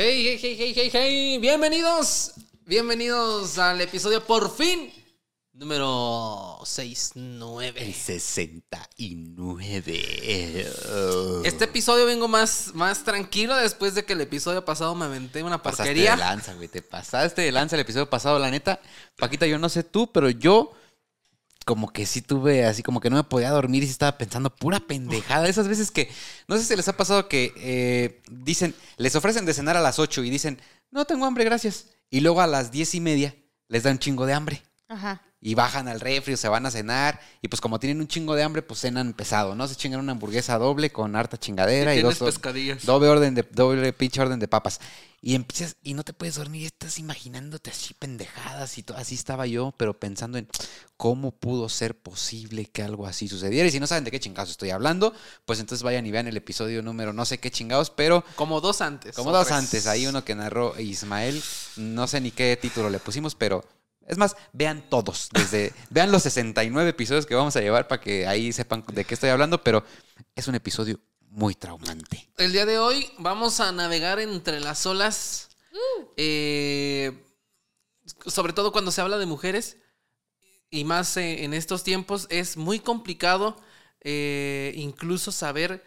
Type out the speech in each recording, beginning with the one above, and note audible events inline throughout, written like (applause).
Hey, hey, hey, hey, hey, hey, bienvenidos, bienvenidos al episodio por fin número 69. El 69. Este episodio vengo más, más tranquilo después de que el episodio pasado me aventé una Pasaste porquería. de lanza, güey. Te pasaste de lanza el episodio pasado, la neta. Paquita, yo no sé tú, pero yo como que sí tuve así como que no me podía dormir y estaba pensando pura pendejada. Esas veces que, no sé si les ha pasado que eh, dicen, les ofrecen de cenar a las 8 y dicen, no tengo hambre, gracias. Y luego a las diez y media les da un chingo de hambre. Ajá. Y bajan al refri o se van a cenar y pues como tienen un chingo de hambre pues cenan pesado, ¿no? Se chingan una hamburguesa doble con harta chingadera y, tienes dos pescadillas. doble orden de doble pinche orden de papas y empiezas y no te puedes dormir, y estás imaginándote así pendejadas y todo, así estaba yo, pero pensando en cómo pudo ser posible que algo así sucediera y si no saben de qué chingados estoy hablando, pues entonces vayan y vean el episodio número no sé qué chingados, pero Como dos antes. como dos tres. antes, hay uno que narró Ismael, no sé ni qué título le pusimos, pero es más, vean todos, desde (laughs) vean los 69 episodios que vamos a llevar para que ahí sepan de qué estoy hablando, pero es un episodio muy traumante. El día de hoy vamos a navegar entre las olas. eh, sobre todo cuando se habla de mujeres. Y más eh, en estos tiempos es muy complicado eh, incluso saber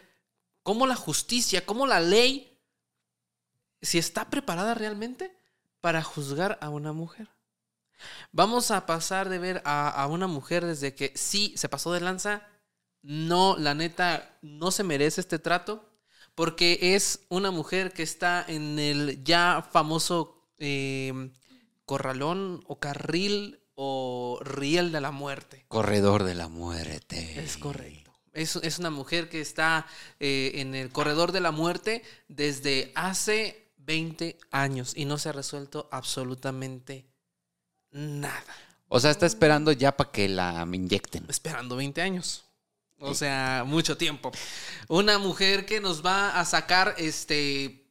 cómo la justicia, cómo la ley, si está preparada realmente para juzgar a una mujer. Vamos a pasar de ver a, a una mujer desde que sí se pasó de lanza, no, la neta, no se merece este trato, porque es una mujer que está en el ya famoso eh, corralón o carril o riel de la muerte. Corredor de la muerte. Es correcto. Es, es una mujer que está eh, en el corredor de la muerte desde hace 20 años y no se ha resuelto absolutamente nada. O sea, está esperando ya para que la inyecten. Esperando 20 años. O sea, mucho tiempo. Una mujer que nos va a sacar, este,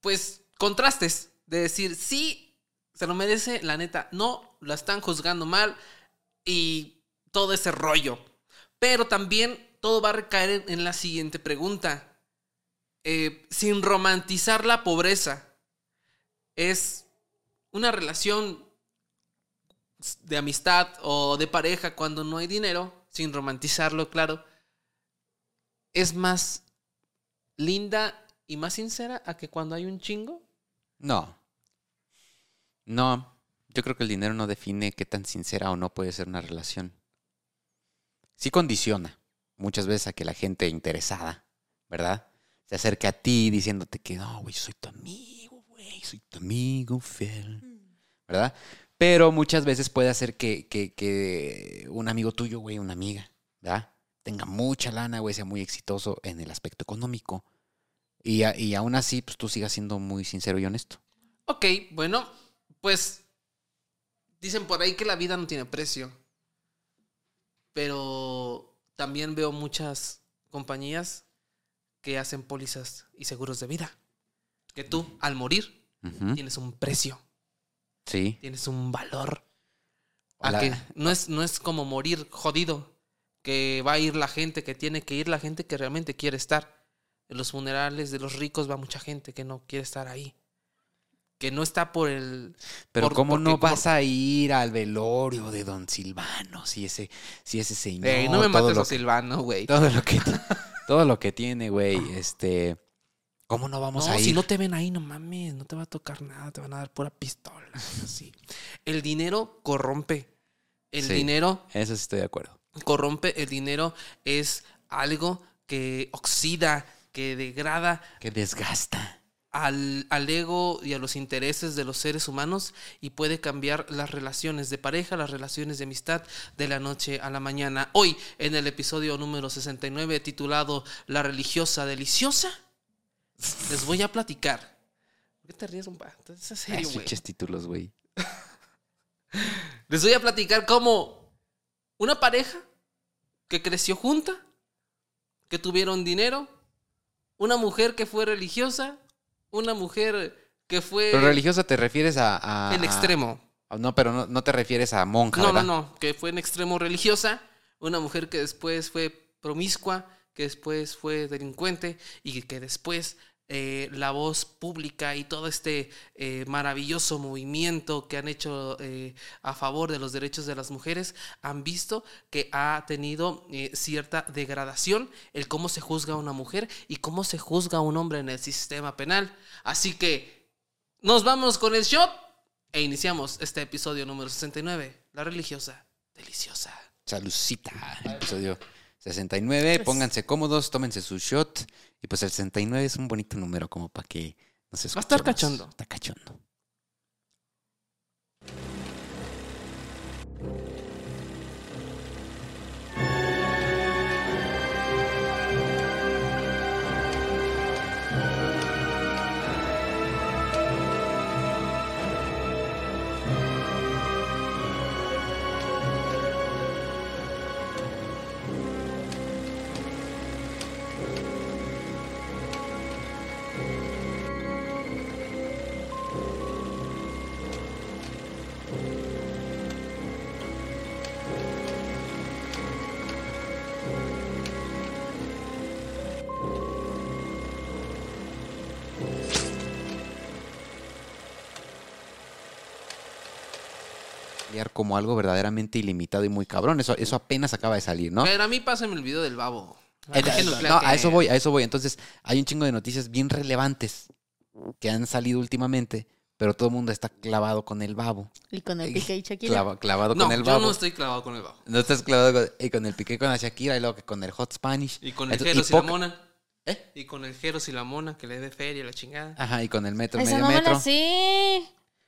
pues, contrastes. De decir, sí, se lo merece, la neta, no, la están juzgando mal y todo ese rollo. Pero también todo va a recaer en, la siguiente pregunta. Eh, sin romantizar la pobreza, es una relación de amistad o de pareja cuando no hay dinero, sin romantizarlo, claro, es más linda y más sincera a que cuando hay un chingo. No. No. Yo creo que el dinero no define qué tan sincera o no puede ser una relación. Sí condiciona muchas veces a que la gente interesada, ¿verdad? Se acerque a ti diciéndote que no, güey, soy tu amigo, güey, soy tu amigo fiel, ¿verdad? Pero muchas veces puede hacer que, que, que un amigo tuyo, güey, una amiga, ¿verdad? Tenga mucha lana, güey, sea muy exitoso en el aspecto económico. Y, a- y aún así, pues tú sigas siendo muy sincero y honesto. Ok, bueno, pues dicen por ahí que la vida no tiene precio. Pero también veo muchas compañías que hacen pólizas y seguros de vida. Que tú, al morir, tienes un precio, Sí. tienes un valor. A que no es, no es como morir jodido, que va a ir la gente, que tiene que ir la gente que realmente quiere estar. En los funerales de los ricos va mucha gente que no quiere estar ahí. Que no está por el... Pero por- ¿cómo porque no vas a ir al velorio de Don Silvano si ese, si ese señor... Ey, no me mates a Silvano, güey. Todo lo que, ti- (laughs) todo lo que tiene, güey, este... ¿Cómo no vamos No, a ir? si no te ven ahí, no mames, no te va a tocar nada, te van a dar pura pistola. (laughs) así. El dinero corrompe. El Sí. dinero Eso sí estoy de acuerdo. corrompe, el dinero es algo que oxida, que degrada Que desgasta. al, al ego y a los intereses de los seres humanos y puede cambiar las relaciones de pareja, las relaciones de amistad de la noche a la mañana. Hoy, en el episodio número 69 titulado La religiosa deliciosa, les voy a platicar. ¿Por qué te ríes, un Es en serio, Ay, güey. títulos, güey. (laughs) Les voy a platicar cómo una pareja que creció junta, que tuvieron dinero, una mujer que fue religiosa, una mujer que fue Pero religiosa te refieres a... a- en a- extremo. no, pero no, no te refieres a monja, No, no, no, que fue en extremo religiosa, una mujer que después fue promiscua, que después fue delincuente y que después eh, la voz pública y todo este eh, maravilloso movimiento que han hecho eh, a favor de los derechos de las mujeres, han visto que ha tenido eh, cierta degradación el cómo se juzga a una mujer y cómo se juzga a un hombre en el sistema penal. Así que nos vamos con el shot e iniciamos este episodio número 69, La religiosa deliciosa. Salucita. Episodio 69. Pónganse cómodos, tómense su shot. Y pues el 69 es un bonito número como para que nos Va a estar escuchemos. cachondo. Está cachondo. Liar como algo verdaderamente ilimitado y muy cabrón. Eso, eso apenas acaba de salir, ¿no? Pero a mí pásenme el video del babo. Eh, no, a eso voy, a eso voy. Entonces, hay un chingo de noticias bien relevantes que han salido últimamente, pero todo el mundo está clavado con el babo. Y con el pique y Shakira. Clava- clavado No, con el yo babo. no estoy clavado con el babo. No estás clavado con, y con el piqué con la Shakira y luego que con el hot Spanish. Y con el Entonces, Jeros y, la mona. ¿Eh? Y con el Jeros y la mona que le dé feria la chingada. Ajá, y con el metro, Esa medio no me metro. la sé.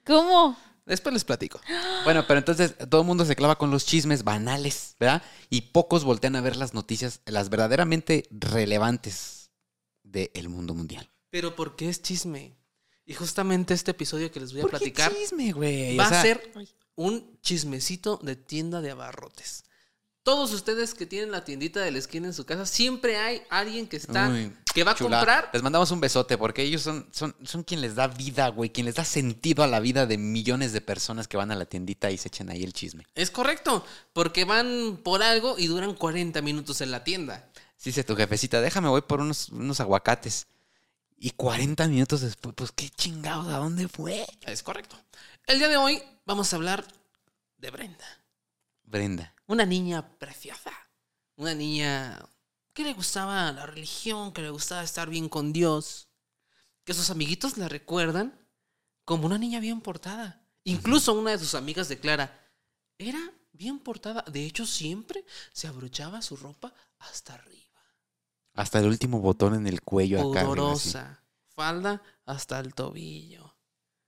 ¿Cómo? Después les platico. Bueno, pero entonces todo el mundo se clava con los chismes banales, ¿verdad? Y pocos voltean a ver las noticias, las verdaderamente relevantes del mundo mundial. Pero ¿por qué es chisme? Y justamente este episodio que les voy a ¿Por qué platicar chisme, güey? va O sea, a ser un chismecito de tienda de abarrotes. Todos ustedes que tienen la tiendita de la esquina en su casa, siempre hay alguien que está, Uy, que va a comprar. Les mandamos un besote porque ellos son, son, son quien les da vida, güey, quien les da sentido a la vida de millones de personas que van a la tiendita y se echan ahí el chisme. Es correcto, porque van por algo y duran 40 minutos en la tienda. Sí, dice tu jefecita, déjame, voy por unos, unos aguacates. Y 40 minutos después, pues qué chingados, ¿a dónde fue? Es correcto. El día de hoy vamos a hablar de Brenda. Brenda. Una niña preciosa. Una niña que le gustaba la religión, que le gustaba estar bien con Dios. Que sus amiguitos la recuerdan como una niña bien portada. Incluso una de sus amigas declara, era bien portada. De hecho, siempre se abrochaba su ropa hasta arriba. Hasta el último botón en el cuello acá. Pudorosa. Falda hasta el tobillo.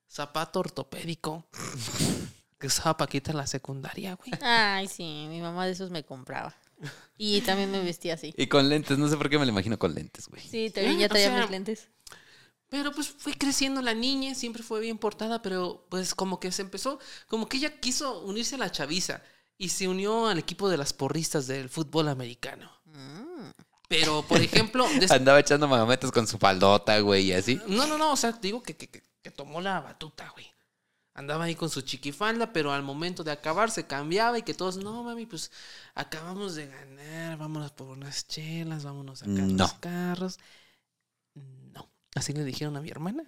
Zapato ortopédico. (laughs) que usaba Paquita en la secundaria, güey. Ay, sí, mi mamá de esos me compraba. Y también me vestía así. Y con lentes, no sé por qué me lo imagino con lentes, güey. Sí, también ya O traía sea, mis lentes. Pero pues fue creciendo la niña, siempre fue bien portada, pero pues como que se empezó, como que ella quiso unirse a la chaviza y se unió al equipo de las porristas del fútbol americano. Mm. Pero, por (laughs) ejemplo, Andaba echando magametas con su faldota, güey, y así. no, no, no, o sea, te digo que, que, que- que tomó la batuta, güey. Andaba ahí con su chiquifalda, pero al momento de acabar se cambiaba y que todos, no, mami, pues acabamos de ganar, vámonos por unas chelas, vámonos a sacar No. los carros. No, así le dijeron a mi hermana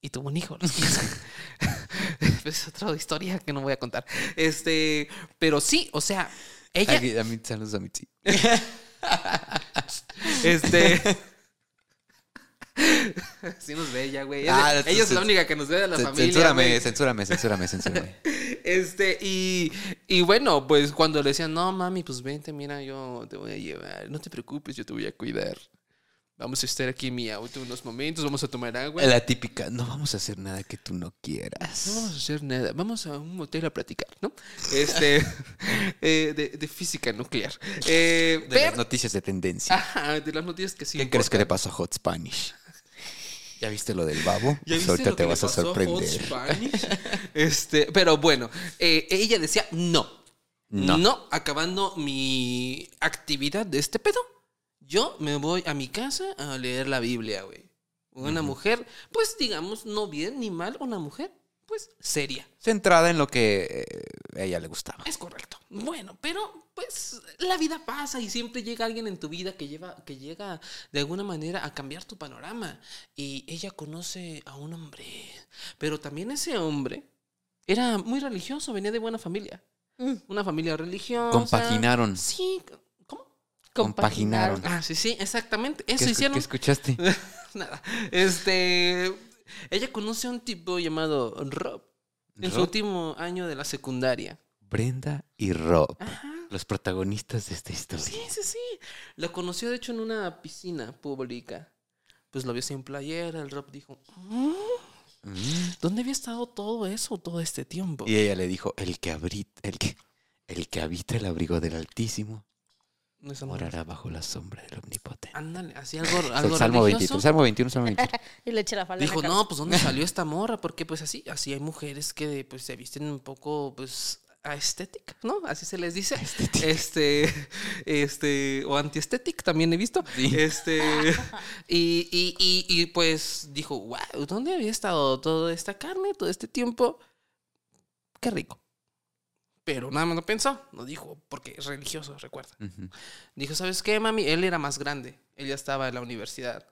y tuvo un hijo. a los 15. es otra historia que no voy a contar. Este, pero sí, o sea, ella, Aquí, a mí, saludos a mi sí. (laughs) este... (laughs) Sí nos ve ella, güey. Ah, Ella, es la única que nos ve de la familia. Censúrame, censúrame, censúrame, censúrame. (laughs) Este, y, y bueno, pues cuando le decían, no, mami, pues vente, mira, yo te voy a llevar. No te preocupes, yo te voy a cuidar. Vamos a estar aquí en mi auto unos momentos, vamos a tomar agua. La típica, no vamos a hacer nada que tú no quieras. No vamos a hacer nada, vamos a un motel a platicar, ¿no? Este, (laughs) eh, de, de física nuclear. Eh, De pero- las noticias de tendencia. Ajá, de las noticias que sí. ¿Qué crees que le pasó a Hot Spanish? ¿Ya viste lo del babo? (laughs) ¿Ya Pues viste ahorita lo te que vas a sorprender. (laughs) Este, pero bueno, eh, ella decía no. No. no. acabando mi actividad de este pedo, yo me voy a mi casa a leer la Biblia, güey. Una mujer, pues digamos, no bien ni mal, una mujer, pues seria. Centrada en lo que eh, a ella le gustaba. Es correcto. Bueno, pero pues la vida pasa y siempre llega alguien en tu vida que lleva, que llega de alguna manera a cambiar tu panorama. Y ella conoce a un hombre, pero también ese hombre era muy religioso, venía de buena familia. Mm. Una familia religiosa. Compaginaron. Sí, ¿cómo? Compaginaron. Ah, sí, sí, exactamente. ¿Qué, Eso escu- hicieron. qué escuchaste? (laughs) Nada. Este. Ella conoce a un tipo llamado Rob en su último año de la secundaria. Brenda y Rob, Ajá. Los protagonistas de esta historia. Sí, sí, sí. Lo conoció, de hecho, en una piscina pública. Pues lo vio sin playera. El Rob dijo: "Mm. ¿Dónde había estado todo eso todo este tiempo? Y ella le dijo, el que, abri- el que, el que habita el abrigo del Altísimo No, eso no- morará bajo la sombra del Omnipotente. Ándale, así algo, el algo Salmo religioso. 23, Salmo 21, Salmo 21. (laughs) Y le eché la falda. la Dijo, no, pues ¿dónde salió esta morra? Porque pues así, así hay mujeres que pues se visten un poco pues aesthetic, ¿no? Así se les dice. Este, este, o antiesthetic también he visto. Sí. Este, y, y, y, y, pues dijo, wow, ¿dónde había estado toda esta carne todo este tiempo? Qué rico. Pero nada más lo pensó, no dijo, porque es religioso, recuerda. Ujú. Dijo, ¿sabes qué, mami? Él era más grande, él ya estaba en la universidad.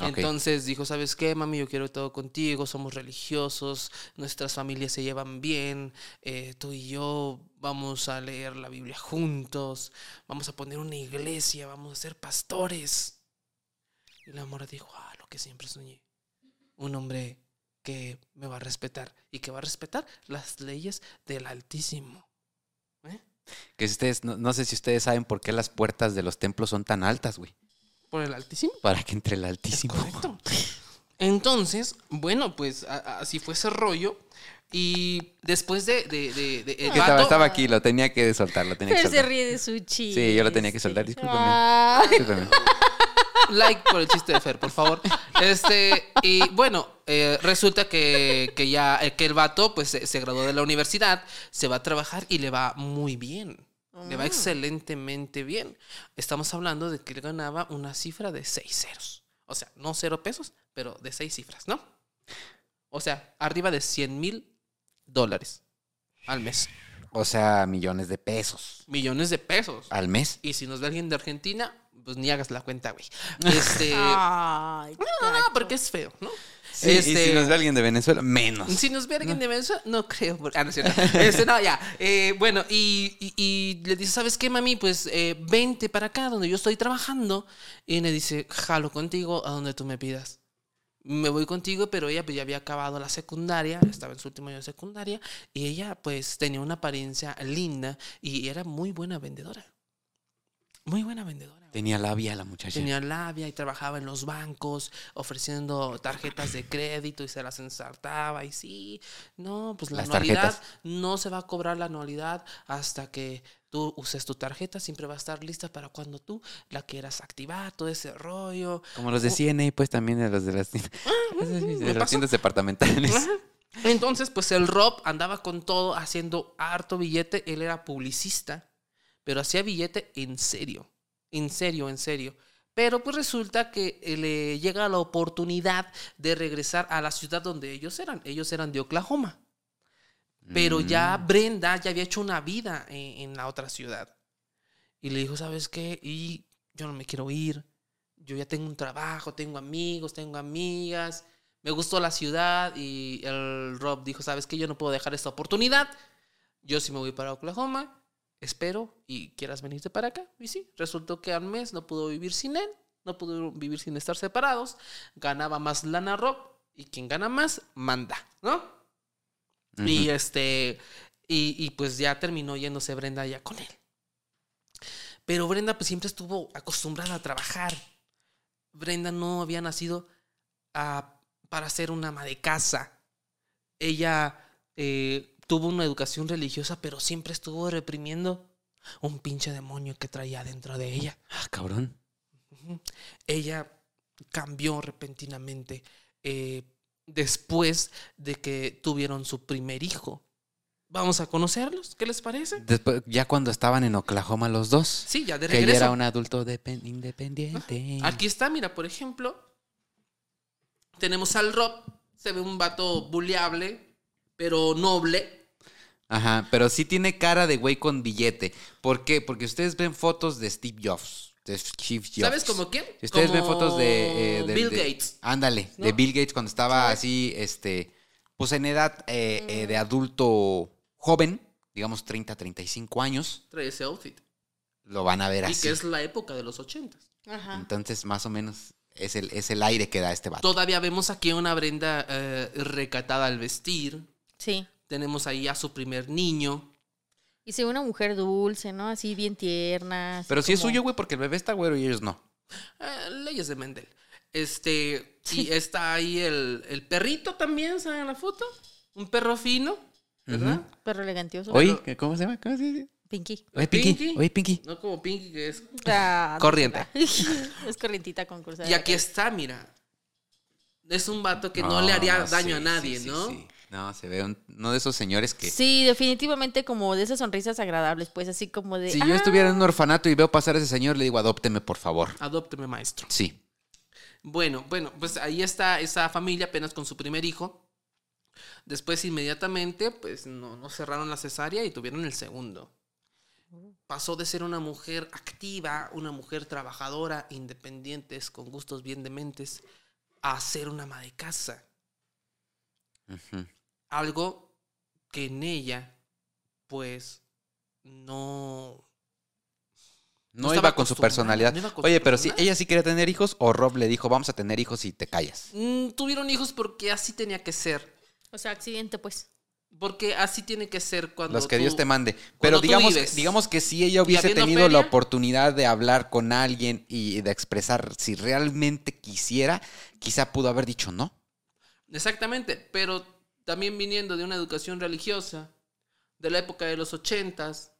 Entonces dijo, ¿sabes qué, mami? Yo quiero todo contigo, somos religiosos, nuestras familias se llevan bien, eh, tú y yo vamos a leer la Biblia juntos, vamos a poner una iglesia, vamos a ser pastores. Y la mora dijo, ah, lo que siempre soñé, un hombre que me va a respetar y que va a respetar las leyes del Altísimo. ¿Eh? Que ustedes, no, no sé si ustedes saben por qué las puertas de los templos son tan altas, güey. ¿Por el Altísimo? Para que entre el Es Altísimo. correcto. Entonces, bueno, pues a- a- así fue ese rollo. Y después de. de, de- de- el Que estaba, vato- estaba aquí, lo tenía que soltar, lo tenía que Pero se soltar. ríe de su chiste. Sí, yo lo tenía que soltar, discúlpame. Ay, Discúlpame. (laughs) Like por el chiste de Fer, por favor. Este, y bueno, eh, resulta que, que ya eh, que el vato pues se, se graduó de la universidad, se va a trabajar y le va muy bien. Le va Mm. excelentemente bien. Estamos hablando de que él ganaba una cifra de seis ceros. O sea, no cero pesos, pero de seis cifras, ¿no? O sea, arriba de 100 mil dólares al mes. O sea, millones de pesos Millones de pesos. al mes. Y si nos ve alguien de Argentina, pues ni hagas la cuenta, güey. (laughs) Este. Ay, No, no, gacho. porque es feo, ¿no? Sí, y Este- si nos ve alguien de Venezuela, menos. Si nos ve alguien de Venezuela, no creo. Ah, no es cierto. (laughs) Este, no, ya. Eh, bueno, y, y- y le dice, ¿sabes qué, mami? Pues eh, vente para acá donde yo estoy trabajando. Y le dice, jalo contigo a donde tú me pidas. Me voy contigo, pero ella pues, ya había acabado la secundaria, estaba en su último año de secundaria, y ella pues tenía una apariencia linda y era muy buena vendedora. Muy buena vendedora. Tenía labia la muchacha. Tenía labia y trabajaba en los bancos ofreciendo tarjetas de crédito y se las ensartaba. Y sí, no, pues la Las anualidad tarjetas. no se va a cobrar la anualidad hasta que tú uses tu tarjeta. Siempre va a estar lista para cuando tú la quieras activar, todo ese rollo. Como los de CNA, pues también de los de las, (laughs) de ¿me las pasó? tiendas departamentales. Entonces, pues el Rob andaba con todo, haciendo harto billete. Él era publicista, pero hacía billete en serio. En serio, en serio. Pero pues resulta que eh, le llega la oportunidad de regresar a la ciudad donde ellos eran. Ellos eran de Oklahoma. Pero ya Mm. Brenda ya había hecho una vida en, en la otra ciudad. Y le dijo, ¿sabes qué? Y yo no me quiero ir. Yo ya tengo un trabajo, tengo amigos, tengo amigas. Me gustó la ciudad y el Rob dijo, ¿sabes qué? Yo no puedo dejar esta oportunidad. Yo sí me voy para Oklahoma. Espero y quieras venirte para acá. Y sí, resultó que al mes no pudo vivir sin él. No pudo vivir sin estar separados. Ganaba más lana Rob. Y quien gana más, manda, ¿no? Y este, y, y pues ya terminó yéndose Brenda ya con él. Pero Brenda pues siempre estuvo acostumbrada a trabajar. Brenda no había nacido a- para ser una ama de casa. Ella eh, tuvo una educación religiosa, pero siempre estuvo reprimiendo un pinche demonio que traía dentro de ella. Ah, cabrón. Ella cambió repentinamente eh, después de que tuvieron su primer hijo. Vamos a conocerlos, ¿qué les parece? Después, ya cuando estaban en Oklahoma los dos. Sí, ya de Que ella regreso. era un adulto depen- independiente. Aquí está, mira, por ejemplo, tenemos al Rob, se ve un vato buleable, pero noble. Ajá, pero sí tiene cara de güey con billete. ¿Por qué? Porque ustedes ven fotos de Steve Jobs. De Steve Jobs. ¿Sabes como quién? Si ustedes ven fotos de, eh, Bill de- Gates. Ándale, de. Bill Gates cuando estaba así, este, pues en edad eh, eh, de adulto joven, digamos 30, 35 años, Trae ese outfit. lo van a ver Y así. que es la época de los ochentas. Ajá. Entonces, más o menos, es el, es el aire que da este vato. Todavía vemos aquí a una Brenda eh, recatada al vestir. Sí. Tenemos ahí a su primer niño. Y se ve una mujer dulce, ¿no? Así bien tierna. así Pero si es como- suyo, güey, porque el bebé está güero y ellos no. Eh, leyes de Mendel. Este, y está ahí el, el perrito también, ¿saben en la foto? Un perro fino, ¿verdad? Perro elegantioso. Oye, ¿cómo se llama? ¿Cómo se dice? Pinky. Oye, Pinky. Pinky. Oye, Pinky. No como Pinky, que es. Ah, Corriente. (laughs) es corrientita concursada. Y aquí está, mira. Es un vato que no, Ah, le haría no, daño a sí, nadie, sí, sí, ¿no? sí. No, se ve un- uno de esos señores que... Sí, definitivamente como de esas sonrisas agradables, pues así como de... Si yo "Ah, estuviera en un orfanato y veo pasar a ese señor, le digo, adópteme, por favor. Adópteme, maestro. Sí. Bueno, bueno, pues ahí está esa familia apenas con su primer hijo. Después inmediatamente, pues no, no cerraron la cesárea y tuvieron el segundo. Pasó de ser una mujer activa, una mujer trabajadora, independientes, con gustos bien dementes, a ser una ama de casa. Algo que en ella, pues, no... No, No iba con su personalidad. no iba con Oye, su pero si ella sí quería tener hijos o Rob le dijo, vamos a tener hijos y te callas. Mm, tuvieron hijos porque así tenía que ser. O sea, accidente, pues. Porque así tiene que ser cuando Los que tú- Dios te mande. Pero digamos, digamos que si ella hubiese tenido la oportunidad de hablar con alguien y de expresar si realmente quisiera, quizá pudo haber dicho no. Exactamente, pero también viniendo de una educación religiosa, de la época de los ochentas,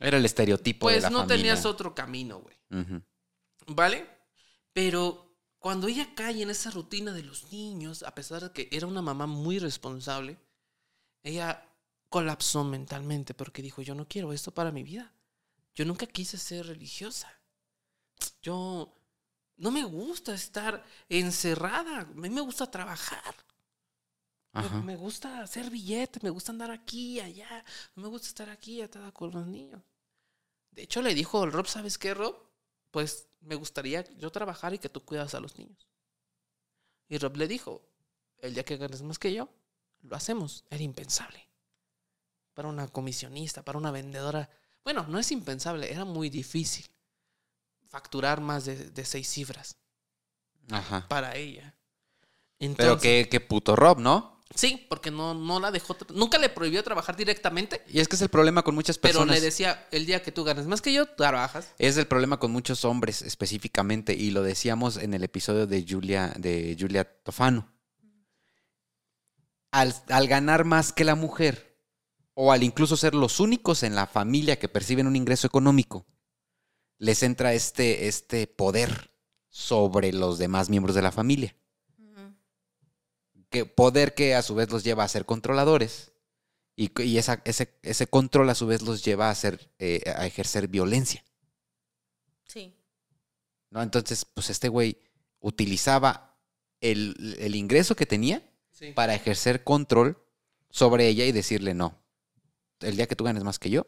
Era el estereotipo de pues la no familia. tenías otro camino, güey. ¿Vale? Pero cuando ella cae en esa rutina de los niños, a pesar de que era una mamá muy responsable, ella colapsó mentalmente porque dijo, yo no quiero esto para mi vida. Yo nunca quise ser religiosa. Yo no me gusta estar encerrada. A mí me gusta trabajar. Me- Ajá. Me gusta hacer billetes, me gusta andar aquí y allá. No me gusta estar aquí atada con los niños. De hecho, le dijo el Rob, ¿sabes qué, Rob? Pues me gustaría yo trabajar y que tú cuidas a los niños. Y Rob le dijo, el día que ganes más que yo, lo hacemos. Era impensable. Para una comisionista, para una vendedora. Bueno, no es impensable, era muy difícil facturar más de, de seis cifras Ajá. para ella. Pero qué, qué puto Rob, ¿no? Sí, porque no, no la dejó, nunca le prohibió trabajar directamente, Y es que es el problema con muchas pero personas. le decía, el día que tú ganes más que yo, trabajas. Es el problema con muchos hombres específicamente, y lo decíamos en el episodio de Julia, de Julia Tofano. Al, al ganar más que la mujer, o al incluso ser los únicos en la familia que perciben un ingreso económico, les entra este, este poder sobre los demás miembros de la familia. Que poder que a su vez los lleva a ser controladores. Y, y esa- ese, ese control a su vez los lleva a, ser, eh, a ejercer violencia. Sí. ¿no? Entonces, pues este güey utilizaba el, el ingreso que tenía Sí. para ejercer control sobre ella y decirle no. El día que tú ganes más que yo,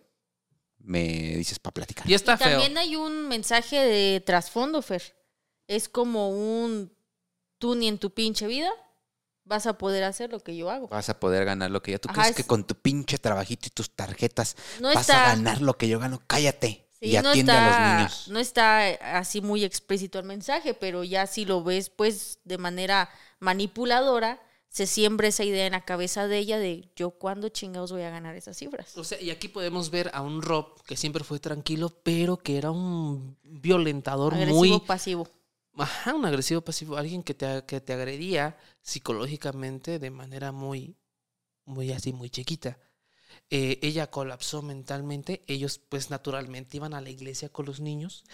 me dices para platicar. Y está Y feo. también hay un mensaje de trasfondo, Fer. Es como un tú ni en tu pinche vida vas a poder hacer lo que yo hago. Vas a poder ganar lo que yo. ¿Tú Ajá, crees es- que con tu pinche trabajito y tus tarjetas No vas está, a ganar lo que yo gano? Cállate sí, y no atiende está, a los niños. No está así muy explícito el mensaje, pero ya si lo ves pues de manera manipuladora, se siembra esa idea en la cabeza de ella de yo cuándo chingados voy a ganar esas cifras. O sea, y aquí podemos ver a un Rob que siempre fue tranquilo, pero que era un violentador Agresivo muy... pasivo. Ajá, un agresivo pasivo, alguien que te, que te agredía psicológicamente de manera muy, muy así, muy chiquita. Eh, ella colapsó mentalmente, ellos pues naturalmente iban a la iglesia con los niños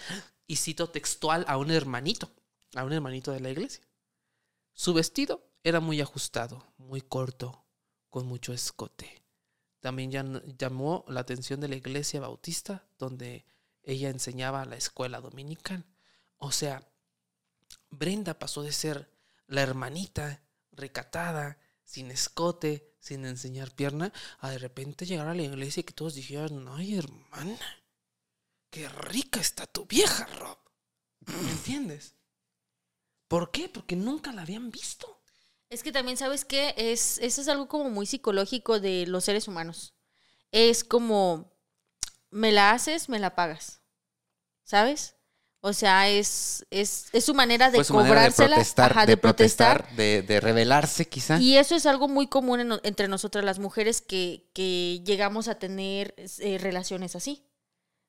y cito textual a un hermanito, a un hermanito de la iglesia. Su vestido era muy ajustado, muy corto, con mucho escote. También llam- llamó la atención de la iglesia bautista, donde ella enseñaba la escuela dominical. O sea, Brenda pasó de ser la hermanita recatada, sin escote, sin enseñar pierna, a de repente llegar a la iglesia y que todos dijeran, ay hermana, qué rica está tu vieja, Rob. ¿Me entiendes? ¿Por qué? Porque nunca la habían visto. Es que también, ¿sabes qué? Es, eso es algo como muy psicológico de los seres humanos. Es como, me la haces, me la pagas. ¿Sabes? O sea, es, es, es su manera de Fue su manera de protestar, ajá, de protestar, de, de rebelarse quizá. Y eso es algo muy común en- entre nosotras las mujeres que, que llegamos a tener eh, relaciones así.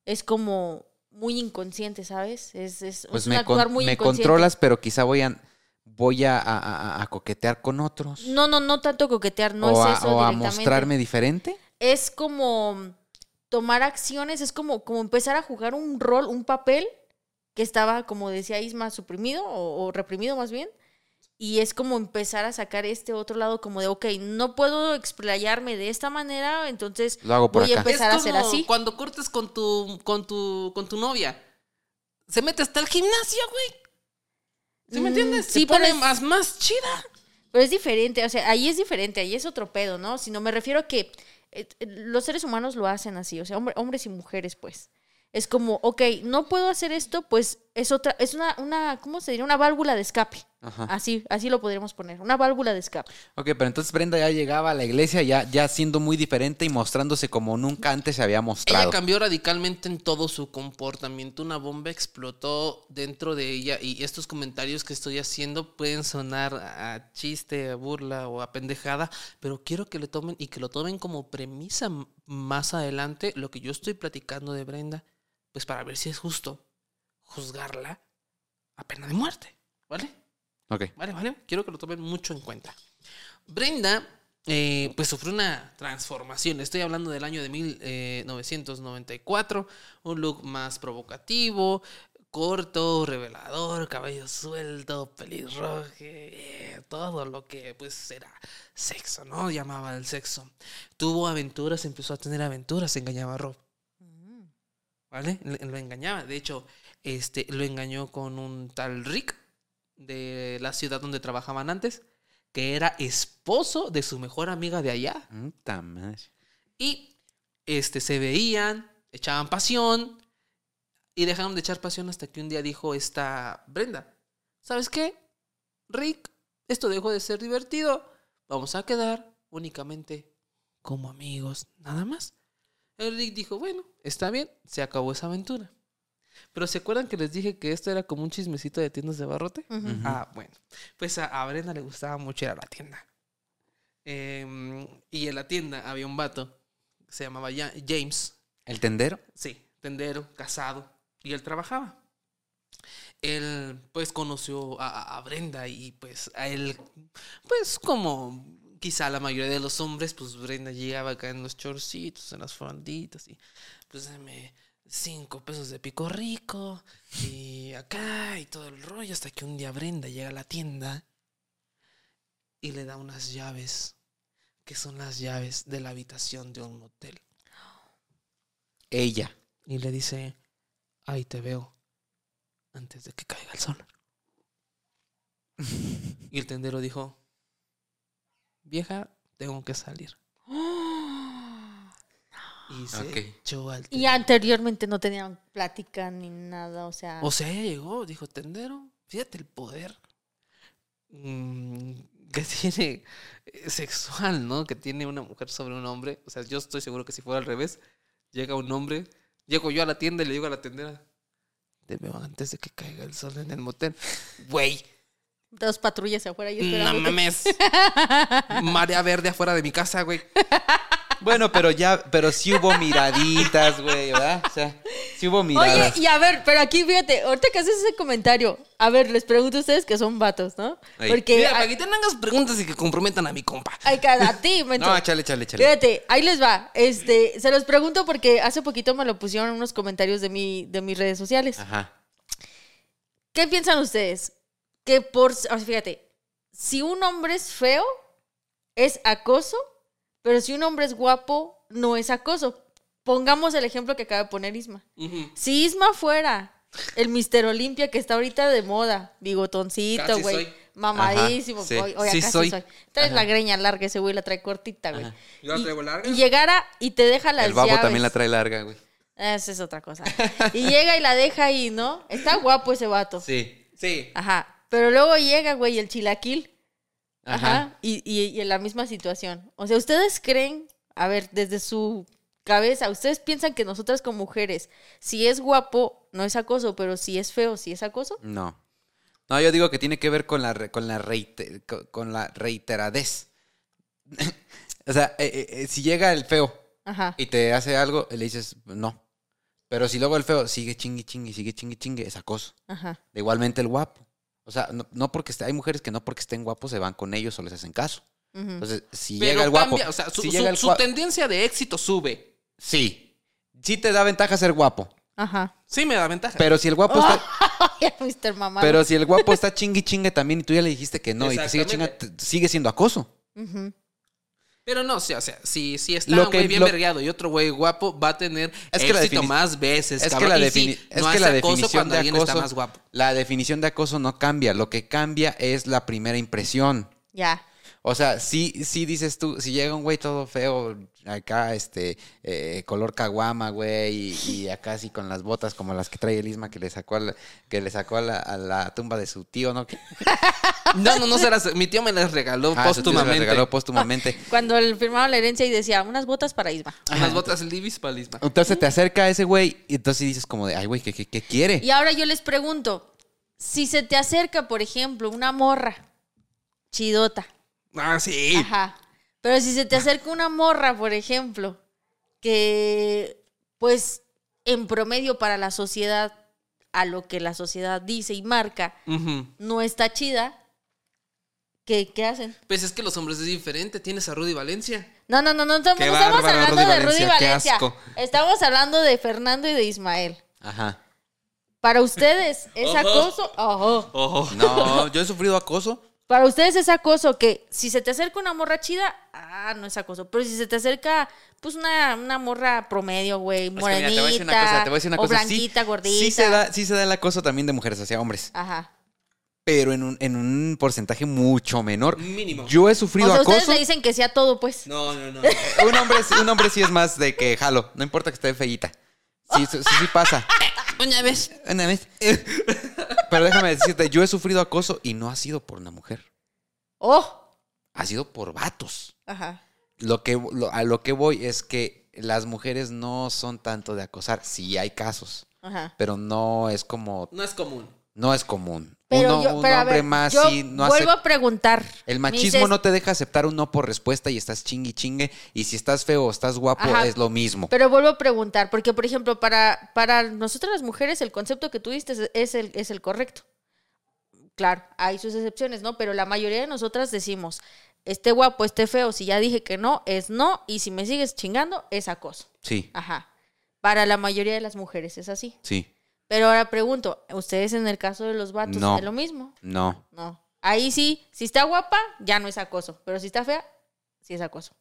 Es como muy inconsciente, ¿sabes? Es, es, pues es me, un actuar con- muy me inconsciente. controlas, pero quizá voy a, voy a, a- coquetear con otros. No, no, no tanto coquetear, no o es a, eso o a mostrarme diferente. Es como tomar acciones, es como, como empezar a jugar un rol, un papel que estaba, como decía Isma, suprimido o, o reprimido más bien. Y es como empezar a sacar este otro lado como de, ok, no puedo explayarme de esta manera, entonces Lo hago por voy a acá. empezar a es hacer como así. cuando cortes con tu, con tu, con tu novia. Se mete hasta el gimnasio, güey. ¿Sí me Mm, entiendes? sí, Se pone pero es- más, más chida. Pero es diferente, o sea, ahí es diferente, ahí es otro pedo, ¿no? Sino me refiero a que eh, eh, los seres humanos lo hacen así, o sea, hombre- hombres y mujeres, pues. Es como, ok, no puedo hacer esto, pues es otra, es una, una, ¿cómo se diría? Una válvula de escape. Ajá. Así, así lo podríamos poner, una válvula de escape. Ok, pero entonces Brenda ya llegaba a la iglesia ya, ya siendo muy diferente y mostrándose como nunca antes se había mostrado. Ella cambió radicalmente en todo su comportamiento. Una bomba explotó dentro de ella y estos comentarios que estoy haciendo pueden sonar a chiste, a burla o a pendejada, pero quiero que le tomen y que lo tomen como premisa más adelante lo que yo estoy platicando de Brenda, pues para ver si es justo juzgarla a pena de muerte, ¿vale? Ok. Vale, vale. Quiero que lo tomen mucho en cuenta. Brenda, eh, pues sufrió una transformación. Estoy hablando del año de 1994. Un look más provocativo, corto, revelador, cabello suelto, pelirrojo, eh, todo lo que pues era sexo, ¿no? Llamaba el sexo. Tuvo aventuras, empezó a tener aventuras, engañaba a Rob. ¿Vale? Le- Lo engañaba. De hecho, este, lo engañó con un tal Rick de la ciudad donde trabajaban antes, que era esposo de su mejor amiga de allá. Y este, se veían, echaban pasión y dejaron de echar pasión hasta que un día dijo esta Brenda, ¿sabes qué? Rick, esto dejó de ser divertido, vamos a quedar únicamente como amigos, nada más. El Rick dijo, bueno, está bien, se acabó esa aventura. Pero ¿se acuerdan que les dije que esto era como un chismecito de tiendas de barrote? Ah, bueno. Pues a, a Brenda le gustaba mucho ir a la tienda. Em, y en la tienda había un vato que se llamaba Ja- James. ¿El tendero? Sí, tendero, casado. Y él trabajaba. Él, pues, conoció a, a- a Brenda y, pues, a él, pues, como quizá la mayoría de los hombres, pues, Brenda llegaba acá en los chorcitos, en las fonditas y, pues, dame cinco pesos de pico rico y acá y todo el rollo hasta que un día Brenda llega a la tienda y le da unas llaves que son las llaves de la habitación de un motel. Ella. Y le dice, ahí te veo antes de que caiga el sol. (laughs) y el tendero dijo, vieja, tengo que salir. (gasps) Y se echó al Y anteriormente no tenían plática ni nada, o sea. O sea, ella llegó, dijo, tendero, fíjate el poder mm, que (laughs) tiene eh, sexual, ¿no? Que tiene una mujer sobre un hombre. O sea, yo estoy seguro que si fuera al revés, llega un hombre, llego yo a la tienda y le digo a la tendera, te veo antes de que caiga el sol en el motel. Güey, dos patrullas afuera y no esperando. mames. (laughs) Marea verde afuera de mi casa, güey. Bueno, pero ya, pero sí hubo miraditas, güey, ¿verdad? O sea, sí hubo miradas. Oye, y a ver, pero aquí fíjate, ahorita que haces ese comentario, a ver, les pregunto a ustedes que son vatos, ¿no? Porque Mira, para que te hagas preguntas y que comprometan a mi compa. hay cada a ti, menso. (laughs) No, échale, échale, échale. Fíjate, ahí les va. Este, se los pregunto porque hace poquito me lo pusieron en unos comentarios de mi, de mis redes sociales. Ajá. ¿Qué piensan ustedes? Que por, o sea, fíjate, si un hombre es feo, es acoso, pero si un hombre es guapo, no es acoso. Pongamos el ejemplo que acaba de poner Isma. Ujú. Si Isma fuera el Mister Olimpia que está ahorita de moda, bigotoncito, güey, soy. mamadísimo. Ajá, sí. Hoy, hoy Sí acá sí soy. soy. Traes la greña larga, ese güey la trae cortita, güey. Ajá. Yo la Y- traigo larga. Y llegara y te deja las El babo llaves. también la trae larga, güey. Esa es otra cosa. Y llega y la deja ahí, ¿no? Está guapo ese vato. Sí. Sí. Ajá. Pero luego llega, güey, el chilaquil. Ajá. Ajá. Y, y- y en la misma situación. O sea, ¿ustedes creen, a ver, desde su cabeza, ¿ustedes piensan que nosotras como mujeres, si es guapo, no es acoso, pero si es feo, sí es acoso? No. No, yo digo que tiene que ver con la, con la, reite- con, la reiteradez. (laughs) o sea, eh, eh, eh, si llega el feo Ajá. y te hace algo, le dices no. Pero si luego el feo sigue chingue chingue, sigue chingue chingue, es acoso. Ajá. Igualmente el guapo. O sea, no, no porque esté- hay mujeres que no porque estén guapos se van con ellos o les hacen caso. Entonces, si Pero llega el guapo, cambia, o sea, su, si su- llega el su gua- tendencia de éxito sube. sí, sí te da ventaja ser guapo. Ajá. Sí me da ventaja. Pero si el guapo está, (laughs) Ya, Mr. Mamá. pero si el guapo está chingue chingue también y tú ya le dijiste que no y te sigue chinga, te- sigue siendo acoso. Ujú. Pero no, o sea, o sea, si, si está Lo un güey bien lo- vergueado y otro güey guapo, va a tener Es que la éxito defini- más veces, Es que cabrón. la, sí, defini- es no que hace la acoso definición cuando de acoso, está más guapo. la definición de acoso no cambia. Lo que cambia es la primera impresión. Ya. O sea, sí, sí dices tú, si llega un güey todo feo, acá, este, eh, color caguama, güey, y, y acá así con las botas como las que trae el Isma que le sacó a la, que le sacó a la, a la tumba de su tío, ¿no? No, no, no serás. Mi tío me las regaló Ah, su tío se las póstumamente. regaló póstumamente. (laughs) Cuando le firmaron la herencia y decía, unas botas para Isma. Unas botas Libis para Lisma. Entonces te acerca ese güey y entonces dices como de, ay, güey, ¿qué, qué, qué quiere? Y ahora yo les pregunto, si se te acerca, por ejemplo, una morra chidota, Ah, sí. ajá, pero si se te acerca una morra, por ejemplo, que pues en promedio para la sociedad, a lo que la sociedad dice y marca, no está chida, ¿qué, qué hacen? Pues es que los hombres es diferente. Tienes a Rudy Valencia. No, no, no, no, estamos, no estamos bárbaro, hablando Rudy de Rudy Valencia, qué Valencia. asco. Estamos hablando de Fernando y de Ismael. Ajá. Para ustedes es Ojo. acoso. Ojo. Ojo. No, yo he sufrido acoso. Para ustedes es acoso que si se te acerca una morra chida, ah, no es acoso. Pero si se te acerca, pues una, una morra promedio, güey, Es que morenita, mira, te voy a decir una cosa, te voy a decir una o cosa. Sí- blanquita, gordita. Sí se, da, sí se da el acoso también de mujeres hacia hombres, Ajá. pero en un, en un porcentaje mucho menor. Mínimo. Yo he O sufrido sea, ustedes acoso. le dicen que sea todo, pues. No, no, no. (laughs) Un hombre, un hombre sí es más de que jalo, no importa que esté feíta. Sí, sí, sí pasa. Una vez. Una vez. Pero déjame decirte, yo he sufrido acoso y no ha sido por una mujer, Oh. ha sido por vatos. Ajá. Lo que, lo- a lo que voy es que las mujeres no son tanto de acosar. Sí hay casos, Ajá. pero no es como, No es común. No es común. Pero Uno- yo, un pero a hombre ver, más yo sí no vuelvo a preguntar. El machismo dices, no te deja aceptar un no por respuesta y estás chingue y chingue. Y si estás feo o estás guapo, Ajá. es lo mismo. Pero vuelvo a preguntar, porque por ejemplo, para, para nosotras las mujeres el concepto que tú diste es el, es el correcto. Claro, hay sus excepciones, ¿no? Pero la mayoría de nosotras decimos, esté guapo, esté feo, si ya dije que no, es no, y si me sigues chingando, es acoso. Sí, Ajá. Para la mayoría de las mujeres es así. sí. Pero ahora pregunto, ¿ustedes en el caso de los vatos No. es lo mismo? No. No. Ahí sí, si está guapa, ya no es acoso. Pero si está fea, sí es acoso.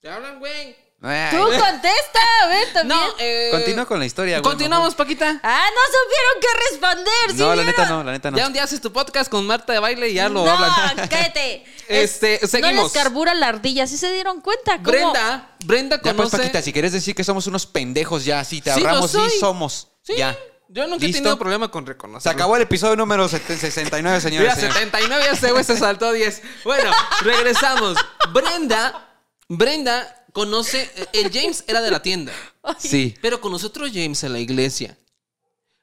¿Te hablan, güey? Ay, Tú contesta, a ver también. No, eh. Continúa con la historia. güey, Continuamos, Paquita. Ah, no supieron qué responder. ¿sí No, la vieron? neta no, la neta no. Ya un día haces tu podcast con Marta de baile y ya lo no, hablan. (laughs) cállate. (laughs) Este, Es- No seguimos. les carbura la ardilla, ¿sí se dieron cuenta? ¿Cómo? Brenda, Brenda Ya pues, conoce. Paquita, si quieres decir que somos unos pendejos ya, sí, te Sí, lo ahorramos, sí, soy. somos. Sí, Ya. Yo nunca he ¿Listo? tenido problema con reconocer. Se acabó el episodio número 69, señores. Mira, señores. 79 ya ese güey se saltó 10. Bueno, regresamos. Brenda, Brenda conoce. El James era de la tienda, Sí. pero conoce otro James en la iglesia.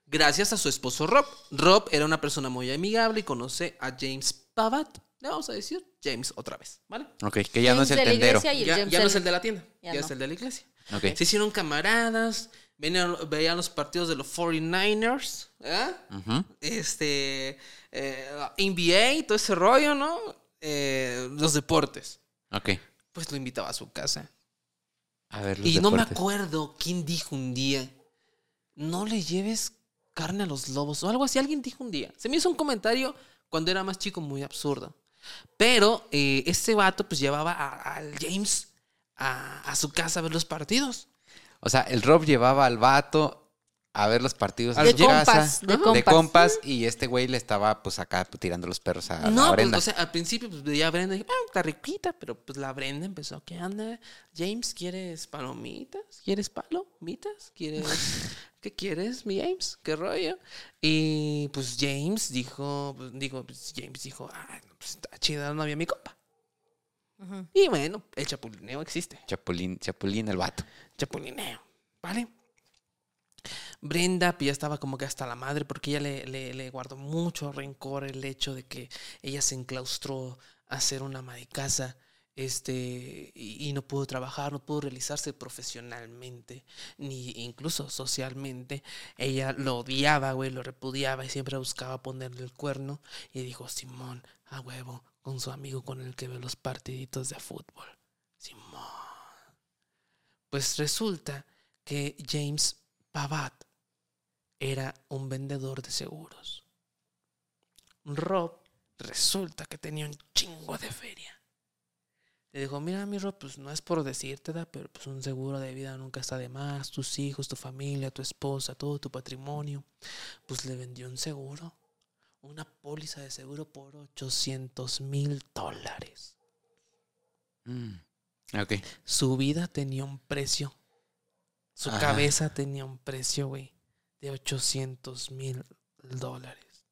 Gracias a su esposo Rob. Rob era una persona muy amigable y conoce a James Pavat. Le vamos a decir James otra vez, ¿vale? Ok, que ya no es el tendero. Ya, no es el de la tienda, Ya ya, no. es el de la iglesia. Ok. Se hicieron camaradas, venían- veían los partidos de los 49ers, ¿eh? Ujú. este, eh, NBA todo ese rollo, ¿no? Eh, los deportes. Ok. Pues lo invitaba a su casa. A ver, los y no me acuerdo quién dijo un día, no le lleves carne a los lobos o algo así. Alguien dijo un día. Se me hizo un comentario cuando era más chico muy absurdo. Pero eh, este vato pues llevaba al James a, a su casa a ver los partidos. O sea, el Rob llevaba al vato a ver los partidos De a su compas, casa, de de compas. compas, y este güey le estaba pues acá tirando los perros a, a No, pues, Brenda. o sea, al principio pues, veía a Brenda y dije, ah, está riquita, pero pues la Brenda empezó, ¿qué anda? James, ¿quieres palomitas? ¿Quieres palomitas? ¿Quieres, (laughs) qué quieres, mi James? ¿Qué rollo? Y pues James dijo, pues, digo, pues, James dijo, ah, no, pues está chida la novia mi copa. Ujú. Y bueno, el chapulineo existe. Chapulín, Chapulín el vato. chapulineo, ¿vale? Brenda pues, ya estaba como que hasta la madre porque ella le, guardó mucho rencor el hecho de que ella se enclaustró a ser una ama de casa este, y, y no pudo trabajar, no pudo realizarse profesionalmente, ni incluso socialmente. Ella lo odiaba, güey, lo repudiaba y siempre buscaba ponerle el cuerno. Y dijo, Simón, a huevo, con su amigo con el que ve los partiditos de fútbol. Simón. Pues resulta que James Pavat era un vendedor de seguros. Rob resulta que tenía un chingo de feria. Le dijo, mira mi Rob, pues no es por decirte, da, pero pues un seguro de vida nunca está de más. Tus hijos, tu familia, tu esposa, todo tu patrimonio. Pues le vendió un seguro. Una póliza de seguro por 800 mil dólares. Mm. Su vida tenía un precio. Su Ajá. cabeza tenía un precio, güey, de 800 mil dólares.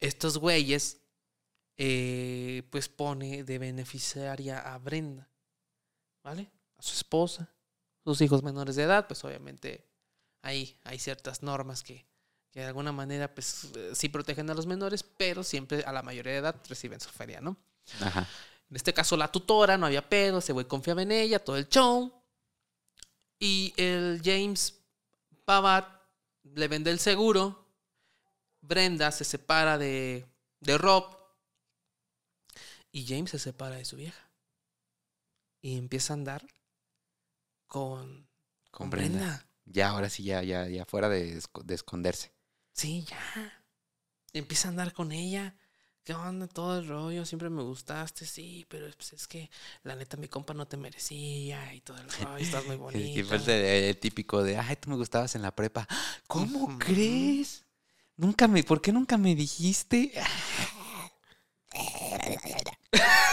Estos güeyes, eh, pues pone de beneficiaria a Brenda, ¿vale? A su esposa, sus hijos menores de edad, pues obviamente ahí hay ciertas normas que, que de alguna manera, pues eh, sí protegen a los menores, pero siempre a la mayoría de edad reciben su feria, ¿no? Ajá. En este caso, la tutora, no había pedo, ese güey confiaba en ella, todo el show. Y el James Pavat le vende el seguro. Brenda se separa de, de Rob. Y James se separa de su vieja. Y empieza a andar con, Con Brenda. Ya, ahora sí, ya, ya, ya fuera de, de esconderse. Sí, ya. Empieza a andar con ella. ¿Qué onda? Todo el rollo. Siempre me gustaste, sí, pero pues es que la neta mi compa no te merecía y todo el rollo. Estás muy (laughs) sí, bonita. fue el, el típico de, ay, tú me gustabas en la prepa. ¿Cómo crees? Nunca me, ¿por qué nunca me dijiste? (laughs)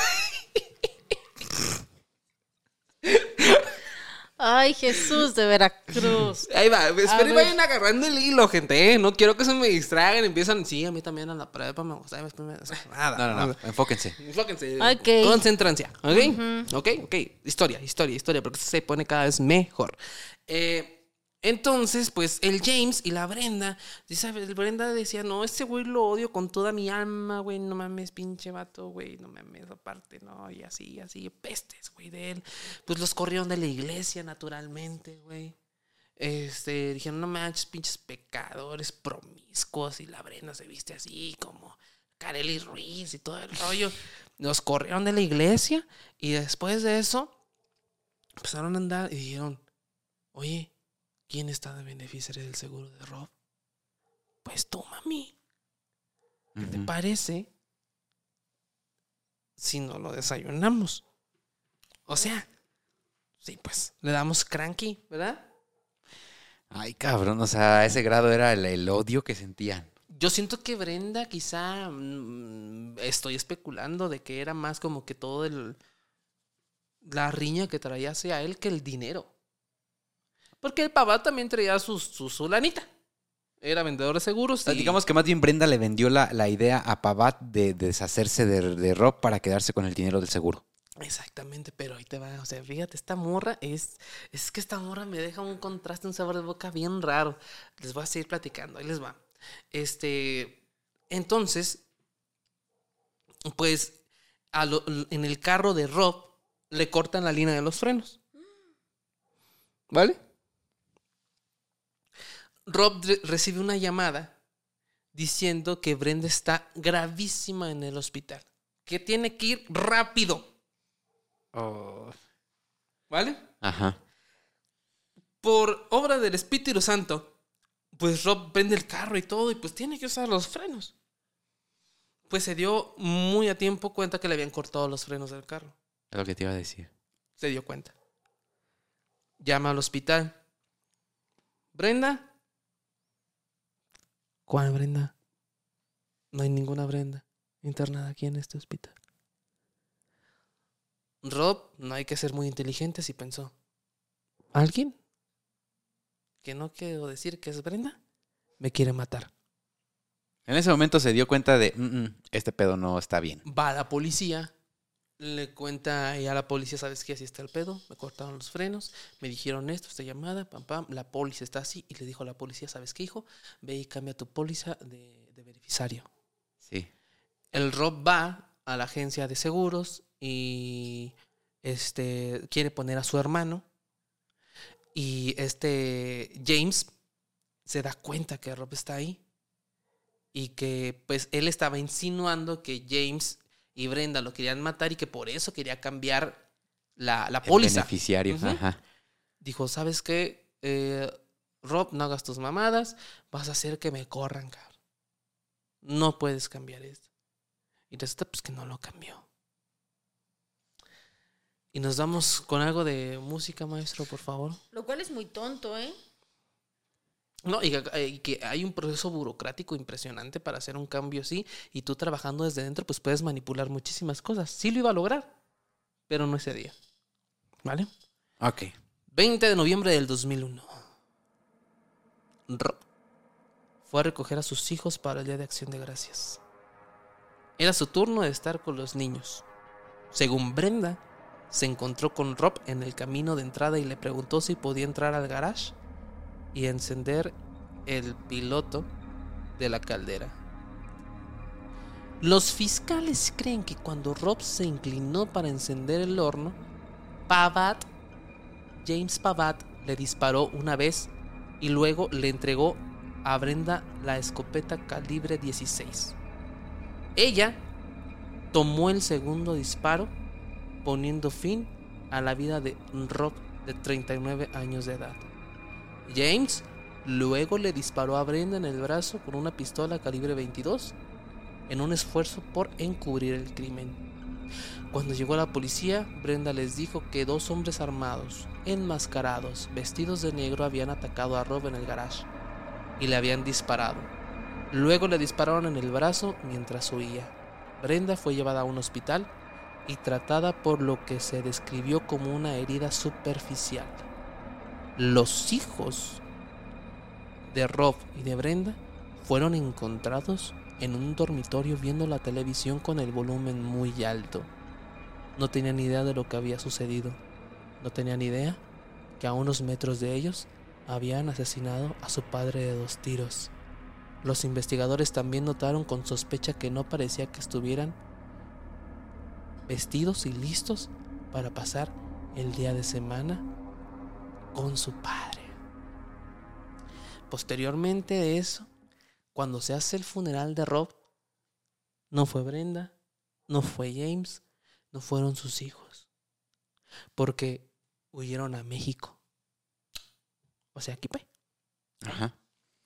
Ay, Jesús de Veracruz. (laughs) Ahí va, y ver. vayan agarrando el hilo, gente, ¿eh? No quiero que se me distraigan. Empiezan, sí, a mí también en la prepa me gustaba. me- Nada, (laughs) No, no, no, nada. enfóquense. Enfóquense. Ok. Concentrancia. ¿Ok? Ok, ok. Historia, historia, historia, porque se pone cada vez mejor. Eh, entonces, pues el James y la Brenda, dice, el Brenda decía, no, ese güey lo odio con toda mi alma, güey, no mames, pinche vato, güey, no mames, aparte, no, y así, así, pestes, güey, de él. Pues los corrieron de la iglesia, naturalmente, güey. Este, dijeron, no manches, pinches pecadores promiscuos, y la Brenda se viste así, como Kareli Ruiz y todo el rollo. Nos corrieron de la iglesia, y después de eso, empezaron a andar y dijeron, oye, ¿quién está de beneficiario del seguro de Rob? Pues tú, mami. ¿Qué te parece si no lo desayunamos? O sea, sí, pues le damos cranky, ¿verdad? Ay, cabrón, o sea, a ese grado era el, el odio que sentían. Yo siento que Brenda quizá mm, estoy especulando de que era más como que todo el la riña que traía hacia él que el dinero. Porque el papá también traía su, su, su lanita. Era vendedor de seguros. O sea, y- Digamos que más bien Brenda le vendió la, la idea a Pavat de, de deshacerse de, de Rob para quedarse con el dinero del seguro. Exactamente, pero ahí te va. O sea, fíjate, esta morra es. Es que esta morra me deja un contraste, un sabor de boca bien raro. Les voy a seguir platicando, ahí les va. Este. Entonces. Pues. a lo- en el carro de Rob le cortan la línea de los frenos. ¿Vale? Rob re- recibe una llamada diciendo que Brenda está gravísima en el hospital. Que tiene que ir rápido. ¿Vale? Ajá. Por obra del Espíritu Santo, pues Rob prende el carro y todo y pues tiene que usar los frenos. Pues se dio muy a tiempo cuenta que le habían cortado los frenos del carro. Es lo que te iba a decir. Se dio cuenta. Llama al hospital. ¿Brenda? ¿Cuál Brenda? No hay ninguna Brenda internada aquí en este hospital. Rob, no hay que ser muy inteligentes y pensó, ¿alguien? Que no quiero decir que es Brenda, me quiere matar. En ese momento se dio cuenta de, "Mm, mm, este pedo no está bien. Va a la policía, le cuenta a la policía, ¿sabes qué? Así está el pedo, me cortaron los frenos, me dijeron esto, esta llamada, pam, pam, la póliza está así, y le dijo a la policía, ¿sabes qué, hijo? Ve y cambia tu póliza de, de beneficiario. Sí. El Rob va a la agencia de seguros y este quiere poner a su hermano. Y este James se da cuenta que Rob está ahí. Y que pues él estaba insinuando que James y Brenda lo querían matar y que por eso quería cambiar la, la El póliza. beneficiario. Ajá. Dijo, ¿sabes qué? Eh, Rob, no hagas tus mamadas, vas a hacer que me corran, cabrón. No puedes cambiar esto. Y resulta pues que no lo cambió. Y nos damos con algo de música, maestro, por favor. Lo cual es muy tonto, ¿eh? No, y que, y que hay un proceso burocrático impresionante para hacer un cambio así. Y tú trabajando desde dentro, pues puedes manipular muchísimas cosas. Sí lo iba a lograr, pero no ese día. ¿Vale? Ok. 20 de noviembre del 2001. Rob fue a recoger a sus hijos para el Día de Acción de Gracias. Era su turno de estar con los niños. Según Brenda, se encontró con Rob en el camino de entrada y le preguntó si podía entrar al garage y encender el piloto de la caldera. Los fiscales creen que cuando Rob se inclinó para encender el horno, Pavat James Pavat le disparó una vez y luego le entregó a Brenda la escopeta calibre 16. Ella tomó el segundo disparo, poniendo fin a la vida de Rob de 39 años de edad. James luego le disparó a Brenda en el brazo con una pistola calibre 22 en un esfuerzo por encubrir el crimen. Cuando llegó la policía, Brenda les dijo que dos hombres armados, enmascarados, vestidos de negro, habían atacado a Rob en el garage y le habían disparado. Luego le dispararon en el brazo mientras huía. Brenda fue llevada a un hospital y tratada por lo que se describió como una herida superficial. Los hijos de Rob y de Brenda fueron encontrados en un dormitorio viendo la televisión con el volumen muy alto. No tenían idea de lo que había sucedido. No tenían idea que a unos metros de ellos habían asesinado a su padre de dos tiros. Los investigadores también notaron con sospecha que no parecía que estuvieran vestidos y listos para pasar el día de semana con su padre. Posteriormente de eso, cuando se hace el funeral de Rob, no fue Brenda, no fue James, no fueron sus hijos, porque huyeron a México. O sea, aquí pues, Ajá.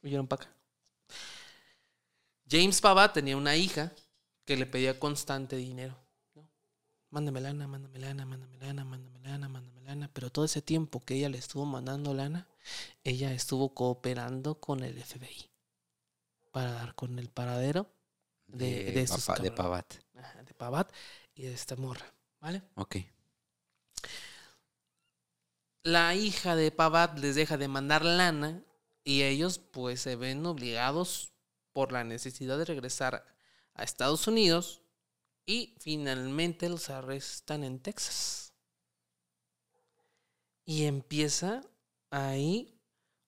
huyeron para acá. James Pava tenía una hija que le pedía constante dinero. Mándame lana, mándame lana, mándame lana, mándame lana, mándame lana. Pero todo ese tiempo que ella le estuvo mandando lana, ella estuvo cooperando con el FBI para dar con el paradero de, de, esos papá- de cabrones. Pavat. Ajá, de Pavat y de esta morra, ¿vale? Ok. La hija de Pavat les deja de mandar lana y ellos pues se ven obligados por la necesidad de regresar a Estados Unidos y finalmente los arrestan en Texas. Y empieza ahí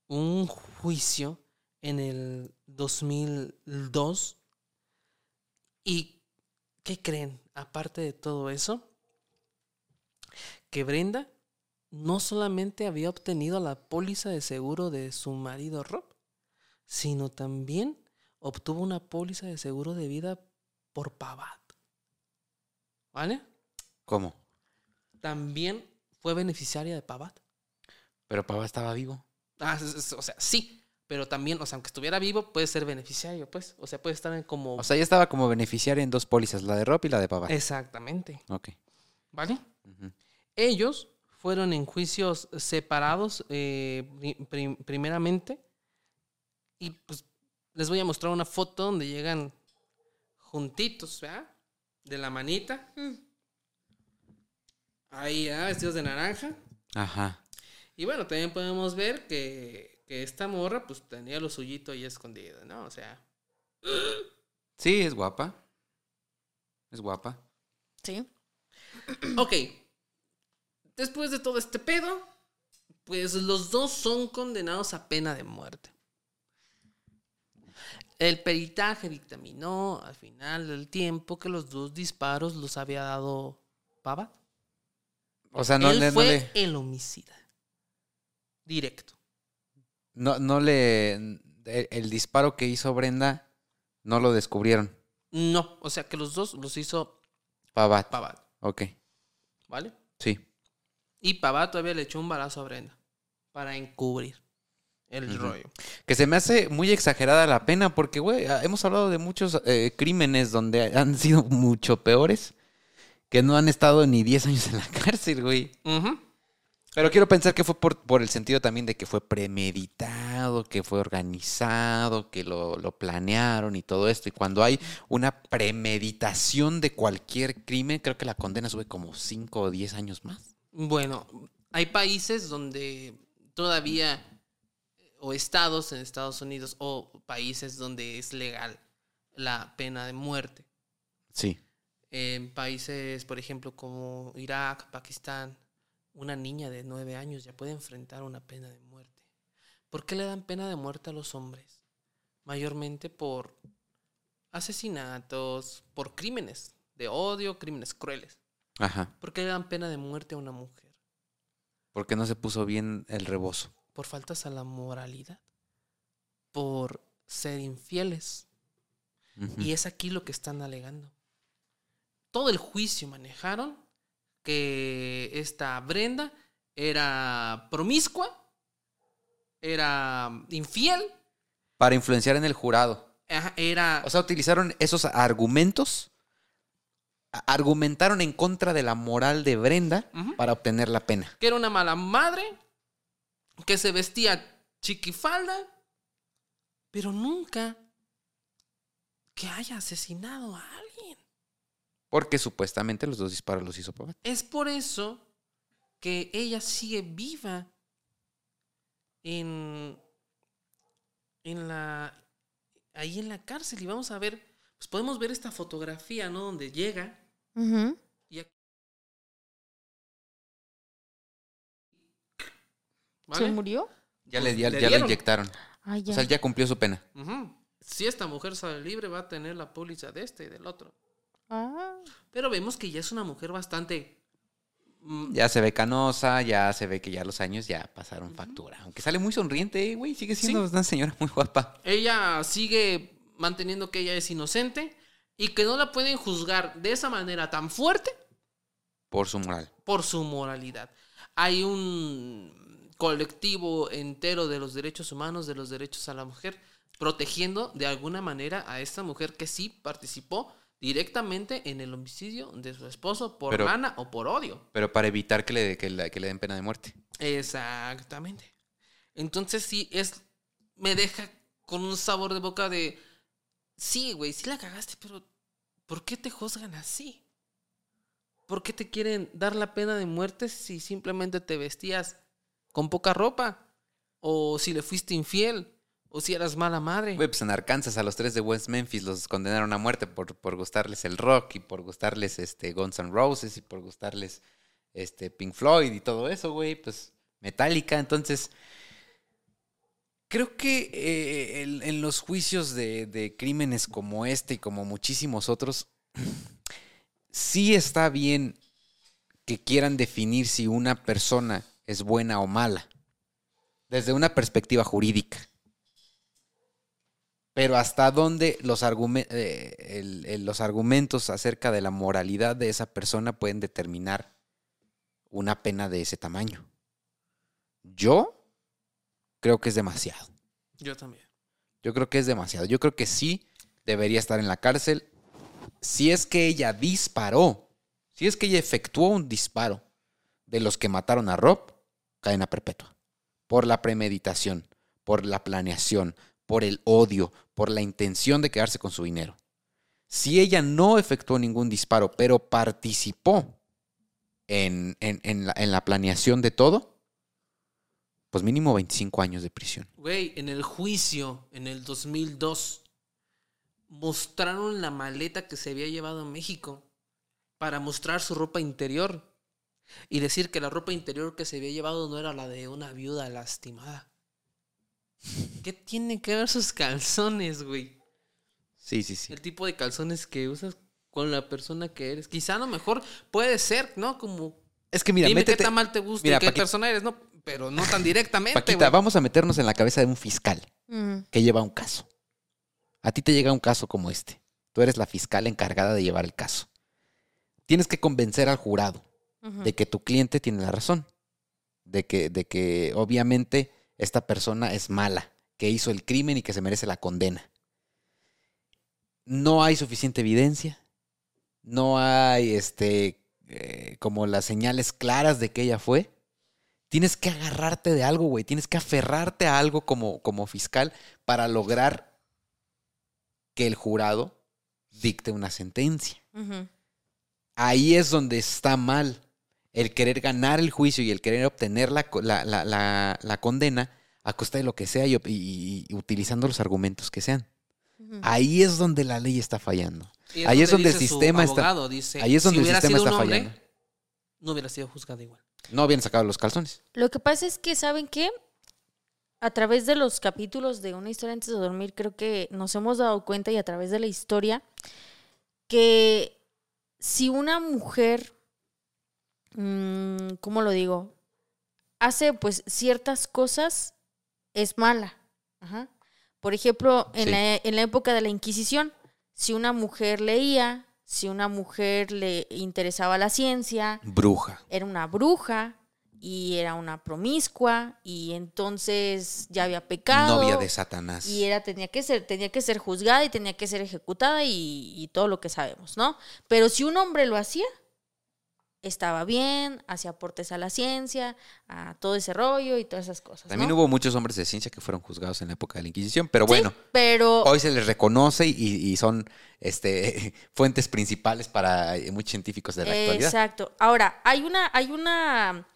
un juicio en el 2002. ¿Y qué creen? Aparte de todo eso, que Brenda no solamente había obtenido la póliza de seguro de su marido Rob, sino también obtuvo una póliza de seguro de vida por Pavat. ¿Vale? ¿Cómo? También fue beneficiaria de Pavat. Pero Pavat estaba vivo. Ah, o sea, sí, pero también, o sea, aunque estuviera vivo, puede ser beneficiario, pues. O sea, puede estar en como... O sea, ella estaba como beneficiaria en dos pólizas, la de Rob y la de Pavat. Exactamente. Ok. ¿Vale? Ellos fueron en juicios separados eh, pri- prim- primeramente. Y pues les voy a mostrar una foto donde llegan juntitos, ¿verdad? De la manita. Ahí, ¿ah? vestidos de naranja. Ajá. Y bueno, también podemos ver que, que esta morra pues tenía lo suyito ahí escondido, ¿no? O sea, Sí, es guapa. Es guapa. Sí. ok. Después de todo este pedo, pues los dos son condenados a pena de muerte. El peritaje dictaminó al final del tiempo que los dos disparos los había dado Pava. O sea, no, Él le, no, fue le, el homicida. Directo. no, no le. El, el disparo que hizo Brenda no lo descubrieron. No, o sea que los dos los hizo Pavat. Pavat, Ok. ¿vale? Sí. Y Pavat todavía le echó un balazo a Brenda para encubrir el rollo. Que se me hace muy exagerada la pena porque, güey, ah, hemos hablado de muchos eh, crímenes donde han sido mucho peores que no han estado ni 10 años en la (laughs) cárcel, güey. Pero quiero pensar que fue por, por el sentido también de que fue premeditado, que fue organizado, que lo, lo planearon y todo esto. Y cuando hay una premeditación de cualquier crimen, creo que la condena sube como 5 o 10 años más. Bueno, hay países donde todavía, o estados en Estados Unidos, o países donde es legal la pena de muerte. Sí. En países, por ejemplo, como Irak, Pakistán, una niña de nueve años ya puede enfrentar una pena de muerte. ¿Por qué le dan pena de muerte a los hombres? Mayormente por asesinatos, por crímenes de odio, crímenes crueles. Ajá. ¿Por qué le dan pena de muerte a una mujer? Porque no se puso bien el rebozo. Por faltas a la moralidad, por ser infieles. Y es aquí lo que están alegando. Todo el juicio manejaron que esta Brenda era promiscua, era infiel, Para influenciar en el jurado. ajá, era... O sea, utilizaron esos argumentos, argumentaron en contra de la moral de Brenda para obtener la pena. que era una mala madre, que se vestía chiquifalda, pero nunca que haya asesinado a alguien. Porque supuestamente los dos disparos los hizo Pavat. Es por eso que ella sigue viva en, en la ahí en la cárcel y vamos a ver, pues podemos ver esta fotografía, ¿no? Donde llega y ¿Vale? ¿Se murió? Ya, Pues le, ya, le ya la inyectaron. Ay, ya. O sea, ya cumplió su pena. Si esta mujer sale libre, va a tener la póliza de este y del otro. Ah. Pero vemos que ya es una mujer bastante. mm, Ya se ve canosa, ya se ve que ya los años ya pasaron factura. Aunque sale muy sonriente, eh, güey. Sigue siendo Sí. una señora muy guapa. Ella sigue manteniendo que ella es inocente y que no la pueden juzgar de esa manera tan fuerte Por su moral. por su moralidad. Hay un colectivo entero de los derechos humanos, de los derechos a la mujer, protegiendo de alguna manera a esta mujer que sí participó directamente en el homicidio de su esposo por Pero- gana o por odio. Pero para evitar que le, que que le den pena de muerte. Exactamente. Entonces sí, es. Me deja con un sabor de boca de. Sí, güey, sí la cagaste, pero ¿por qué te juzgan así? ¿Por qué te quieren dar la pena de muerte si simplemente te vestías con poca ropa? O si le fuiste infiel, o si eras mala madre. Güey, pues en Arkansas a los tres de West Memphis los condenaron a muerte por, por gustarles el rock y por gustarles este Guns N' Roses y por gustarles este Pink Floyd y todo eso, güey. Pues Metallica. Entonces, creo que eh, en, en los juicios de, de crímenes como este y como muchísimos otros, (clears throat) sí está bien que quieran definir si una persona es buena o mala. Desde una perspectiva jurídica. Pero hasta dónde los, argumen- eh, el- el- los argumentos acerca de la moralidad de esa persona pueden determinar una pena de ese tamaño. Yo creo que es demasiado. Yo también. Yo creo que es demasiado. Yo creo que sí debería estar en la cárcel si es que ella disparó, si es que ella efectuó un disparo de los que mataron a Rob, cadena perpetua. Por la premeditación, por la planeación, por el odio, por la intención de quedarse con su dinero. Si ella no efectuó ningún disparo, pero participó en, en- en la, la planeación de todo, pues mínimo 25 años de prisión. Güey, en el juicio, en el 2002, mostraron la maleta que se había llevado a México para mostrar su ropa interior y decir que la ropa interior que se había llevado no era la de una viuda lastimada. ¿Qué tiene que ver sus calzones, güey? Sí, sí, sí. El tipo de calzones que usas con la persona que eres. Quizá a lo mejor puede ser, ¿no? Como, Es que mira, dime métete, qué tan mal te gusta Mira, y qué Paquita- persona eres, ¿no? Pero no tan directamente, Paquita, vamos a meternos en la cabeza de un fiscal que lleva un caso. A ti te llega un caso como este. Tú eres la fiscal encargada de llevar el caso. Tienes que convencer al jurado De que tu cliente tiene la razón. De que, de que obviamente esta persona es mala, que hizo el crimen y que se merece la condena. No hay suficiente evidencia. No hay este eh, como las señales claras de que ella fue. Tienes que agarrarte de algo, güey. Tienes que aferrarte a algo como, como fiscal para lograr que el jurado dicte una sentencia. Ahí es donde está mal el querer ganar el juicio y el querer obtener la, la- la- la- la condena a costa de lo que sea y, y- y- y utilizando los argumentos que sean. Ahí es donde la ley está fallando. Ahí es donde el dice su sistema está- abogado, dice, ahí es donde si el hubiera sistema sido está un hombre, fallando. No hubiera sido juzgado igual. No habían sacado los calzones. Lo que pasa es que, ¿saben qué? A través de los capítulos de Una historia antes de dormir, creo que nos hemos dado cuenta y a través de la historia que si una mujer, ¿cómo lo digo? Hace pues ciertas cosas, es mala. Ajá. Por ejemplo, en, Sí. la, en la época de la Inquisición, si una mujer leía, si una mujer le interesaba la ciencia, Bruja. era una bruja y era una promiscua y entonces ya había pecado Novia de Satanás. y era tenía que ser tenía que ser juzgada y tenía que ser ejecutada y, y todo lo que sabemos no pero si un hombre lo hacía estaba bien hacía aportes a la ciencia a todo ese rollo y todas esas cosas También ¿no? hubo muchos hombres de ciencia que fueron juzgados en la época de la Inquisición, pero Sí, bueno, pero hoy se les reconoce y, y son este, (laughs) fuentes principales para eh, muchos científicos de la actualidad. Exacto. Ahora, hay una, hay una,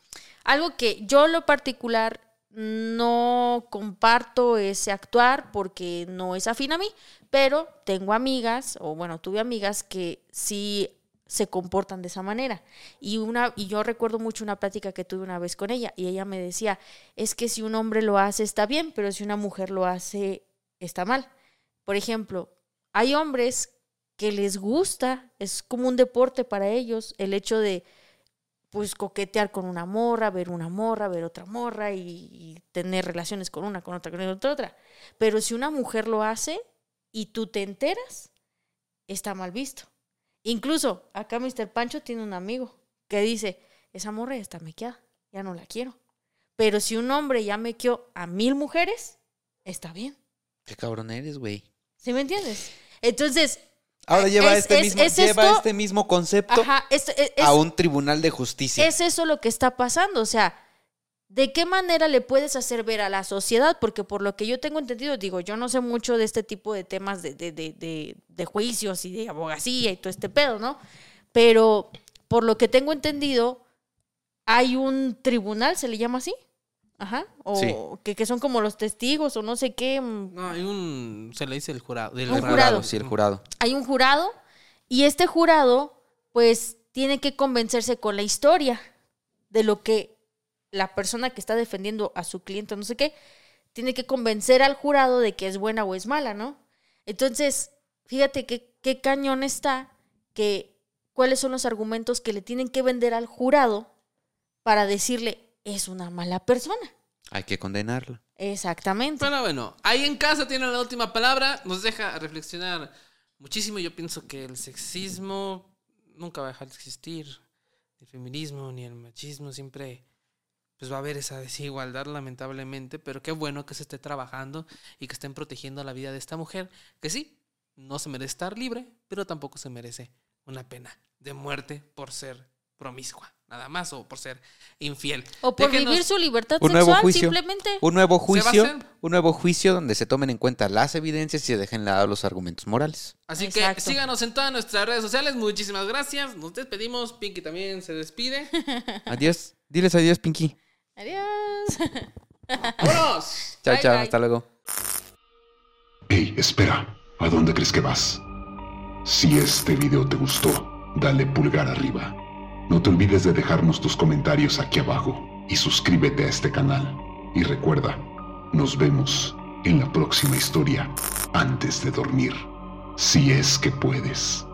algo que yo en lo particular no comparto ese actuar porque no es afín a mí, pero tengo amigas, o bueno, tuve amigas que sí se comportan de esa manera. Y una, y yo recuerdo mucho una plática que tuve una vez con ella, y ella me decía, es que si un hombre lo hace está bien, pero si una mujer lo hace está mal. Por ejemplo, hay hombres que les gusta, es como un deporte para ellos, el hecho de pues coquetear con una morra, ver una morra, ver otra morra y, y tener relaciones con una, con otra, con otra, otra. Pero si una mujer lo hace y tú te enteras, está mal visto. Incluso acá Mr. Pancho tiene un amigo que dice, esa morra ya está mequeada, ya no la quiero. Pero si un hombre ya mequeó a mil mujeres, está bien. Qué cabrón eres, güey. ¿Sí me entiendes? Entonces, Ahora lleva, Es- este, es- mismo, es lleva esto- este mismo concepto ajá, es- a un tribunal de justicia. es eso lo que está pasando. O sea, ¿de qué manera le puedes hacer ver a la sociedad? Porque por lo que yo tengo entendido, digo, yo no sé mucho de este tipo de temas de, de, de, de, de juicios y de abogacía y todo este pedo, ¿no? Pero por lo que tengo entendido, hay un tribunal, ¿se le llama así? Ajá. O Sí. que, que son como los testigos o no sé qué. mm, No, hay un. Se le dice el jurado. Un El jurado. Sí, el jurado. hay un jurado y este jurado pues tiene que convencerse con la historia de lo que la persona que está defendiendo a su cliente, no sé qué, tiene que convencer al jurado de que es buena o es mala, ¿no? Entonces, fíjate qué, qué cañón está que cuáles son los argumentos que le tienen que vender al jurado para decirle es una mala persona. Hay que condenarlo. Exactamente. Pero bueno, ahí en casa tiene la última palabra. Nos deja reflexionar muchísimo. Yo pienso que el sexismo nunca va a dejar de existir. El feminismo ni el machismo siempre pues va a haber esa desigualdad lamentablemente, pero qué bueno que se esté trabajando y que estén protegiendo la vida de esta mujer, que sí, no se merece estar libre, pero tampoco se merece una pena de muerte por ser promiscua. nada más, o por ser infiel. O por Déjenos- vivir su libertad Un nuevo sexual, juicio. simplemente. Un nuevo juicio, un nuevo juicio donde se tomen en cuenta las evidencias y se dejen de lado los argumentos morales. Así Exacto. que síganos en todas nuestras redes sociales. Muchísimas gracias. Nos despedimos. Pinky también se despide. (laughs) Adiós. Diles adiós, Pinky. Adiós. ¡Vámonos! (laughs) Chao, Bye, chao. bye. Hasta luego. Hey, espera. ¿A dónde crees que vas? Si este video te gustó, dale pulgar arriba. No te olvides de dejarnos tus comentarios aquí abajo y suscríbete a este canal. Y recuerda, nos vemos en la próxima historia antes de dormir. Si es que puedes.